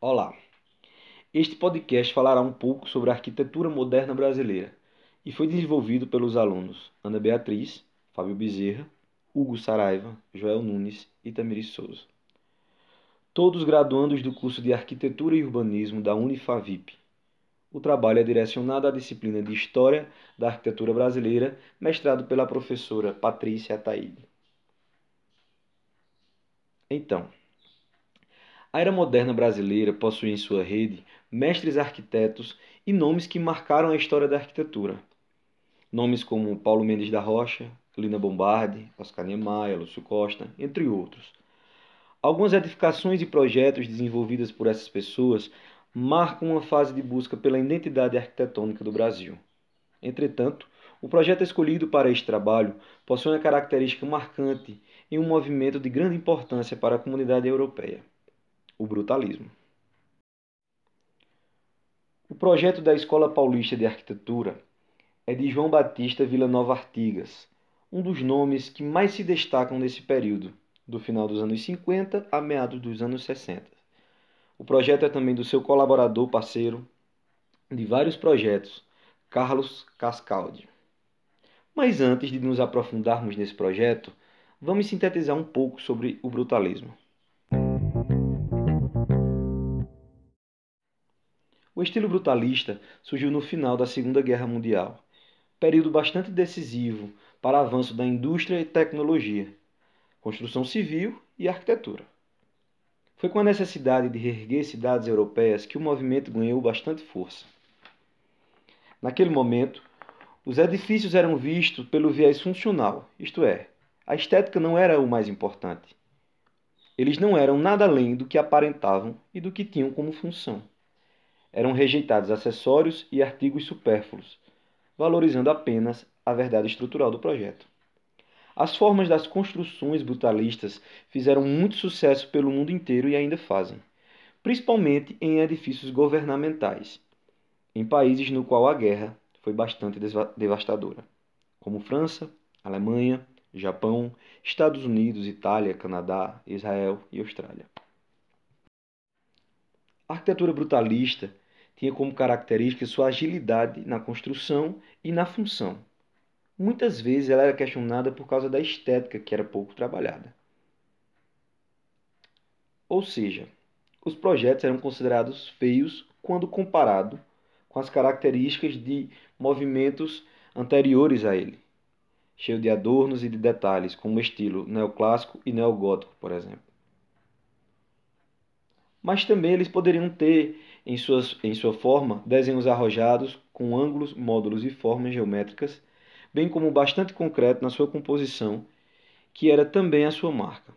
Olá! Este podcast falará um pouco sobre a arquitetura moderna brasileira e foi desenvolvido pelos alunos Ana Beatriz, Fábio Bezerra, Hugo Saraiva, Joel Nunes e Tamiris Souza. Todos graduandos do curso de Arquitetura e Urbanismo da Unifavip. O trabalho é direcionado à disciplina de História da Arquitetura Brasileira, mestrado pela professora Patrícia Ataíde. Então, a era moderna brasileira possui em sua rede mestres arquitetos e nomes que marcaram a história da arquitetura. Nomes como Paulo Mendes da Rocha, Lina Bombardi, Oscar Niemeyer, Lúcio Costa, entre outros. Algumas edificações e projetos desenvolvidos por essas pessoas marcam uma fase de busca pela identidade arquitetônica do Brasil. Entretanto, o projeto escolhido para este trabalho possui uma característica marcante e um movimento de grande importância para a comunidade europeia o brutalismo. O projeto da Escola Paulista de Arquitetura é de João Batista Villanova Artigas, um dos nomes que mais se destacam nesse período, do final dos anos 50 a meados dos anos 60. O projeto é também do seu colaborador parceiro de vários projetos, Carlos Cascaldi. Mas antes de nos aprofundarmos nesse projeto, vamos sintetizar um pouco sobre o brutalismo. O estilo brutalista surgiu no final da Segunda Guerra Mundial, período bastante decisivo para o avanço da indústria e tecnologia, construção civil e arquitetura. Foi com a necessidade de reerguer cidades europeias que o movimento ganhou bastante força. Naquele momento, os edifícios eram vistos pelo viés funcional, isto é, a estética não era o mais importante. Eles não eram nada além do que aparentavam e do que tinham como função eram rejeitados acessórios e artigos supérfluos, valorizando apenas a verdade estrutural do projeto. As formas das construções brutalistas fizeram muito sucesso pelo mundo inteiro e ainda fazem, principalmente em edifícios governamentais, em países no qual a guerra foi bastante devastadora, como França, Alemanha, Japão, Estados Unidos, Itália, Canadá, Israel e Austrália. A arquitetura brutalista tinha como característica sua agilidade na construção e na função. Muitas vezes ela era questionada por causa da estética, que era pouco trabalhada. Ou seja, os projetos eram considerados feios quando comparado com as características de movimentos anteriores a ele, cheio de adornos e de detalhes, como o estilo neoclássico e neogótico, por exemplo mas também eles poderiam ter em, suas, em sua forma desenhos arrojados com ângulos, módulos e formas geométricas, bem como bastante concreto na sua composição, que era também a sua marca.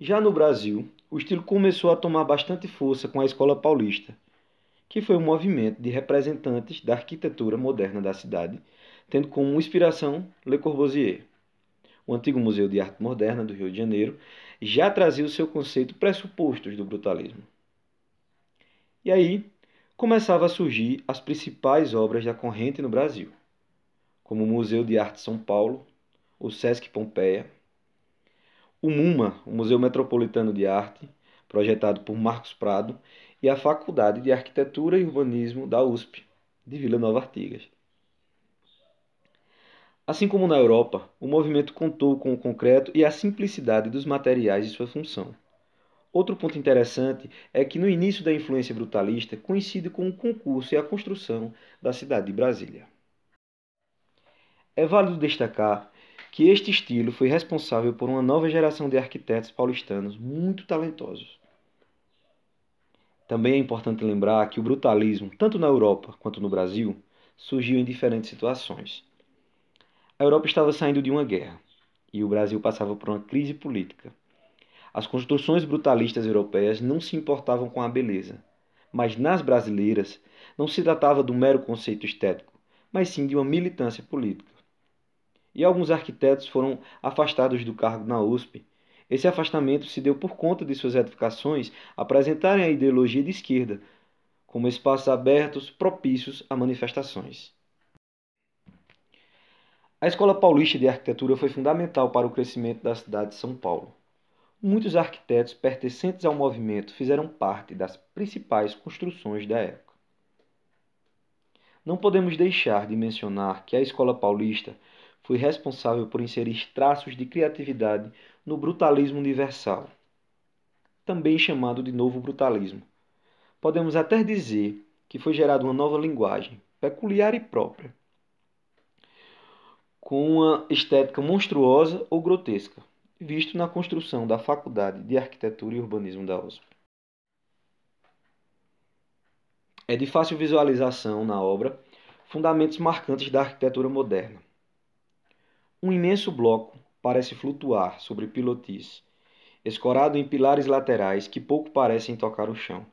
Já no Brasil, o estilo começou a tomar bastante força com a Escola Paulista, que foi um movimento de representantes da arquitetura moderna da cidade, tendo como inspiração Le Corbusier o antigo Museu de Arte Moderna do Rio de Janeiro, já trazia o seu conceito pressupostos do brutalismo. E aí começava a surgir as principais obras da corrente no Brasil, como o Museu de Arte São Paulo, o Sesc Pompeia, o MUMA, o Museu Metropolitano de Arte, projetado por Marcos Prado, e a Faculdade de Arquitetura e Urbanismo da USP, de Vila Nova Artigas. Assim como na Europa, o movimento contou com o concreto e a simplicidade dos materiais de sua função. Outro ponto interessante é que no início da influência brutalista coincide com o concurso e a construção da cidade de Brasília. É válido destacar que este estilo foi responsável por uma nova geração de arquitetos paulistanos muito talentosos. Também é importante lembrar que o brutalismo, tanto na Europa quanto no Brasil, surgiu em diferentes situações. A Europa estava saindo de uma guerra e o Brasil passava por uma crise política. As construções brutalistas europeias não se importavam com a beleza, mas nas brasileiras não se tratava do mero conceito estético, mas sim de uma militância política. E alguns arquitetos foram afastados do cargo na USP. Esse afastamento se deu por conta de suas edificações apresentarem a ideologia de esquerda, como espaços abertos propícios a manifestações. A Escola Paulista de Arquitetura foi fundamental para o crescimento da cidade de São Paulo. muitos arquitetos pertencentes ao movimento fizeram parte das principais construções da época. Não podemos deixar de mencionar que a Escola Paulista foi responsável por inserir traços de criatividade no brutalismo universal, também chamado de novo brutalismo. Podemos até dizer que foi gerada uma nova linguagem, peculiar e própria, com uma estética monstruosa ou grotesca, visto na construção da Faculdade de Arquitetura e Urbanismo da USP. É de fácil visualização na obra fundamentos marcantes da arquitetura moderna. Um imenso bloco parece flutuar sobre pilotis, escorado em pilares laterais que pouco parecem tocar o chão.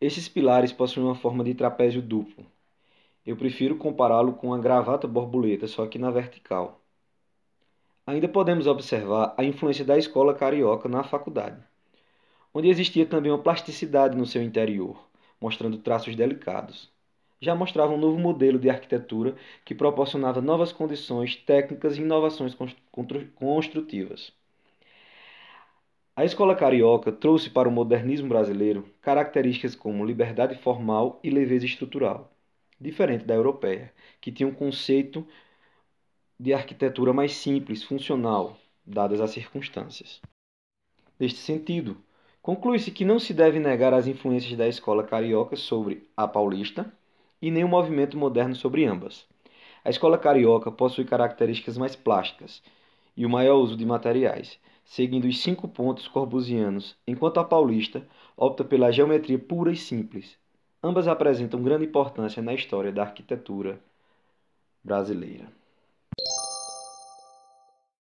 Esses pilares possuem uma forma de trapézio duplo. Eu prefiro compará-lo com uma gravata borboleta, só que na vertical. Ainda podemos observar a influência da escola carioca na faculdade, onde existia também uma plasticidade no seu interior, mostrando traços delicados. Já mostrava um novo modelo de arquitetura que proporcionava novas condições técnicas e inovações construtivas. A escola carioca trouxe para o modernismo brasileiro características como liberdade formal e leveza estrutural, diferente da europeia, que tinha um conceito de arquitetura mais simples, funcional, dadas as circunstâncias. Neste sentido, conclui-se que não se deve negar as influências da escola carioca sobre a paulista e nem o movimento moderno sobre ambas. A escola carioca possui características mais plásticas e o maior uso de materiais, seguindo os cinco pontos corbusianos, enquanto a paulista opta pela geometria pura e simples. Ambas apresentam grande importância na história da arquitetura brasileira.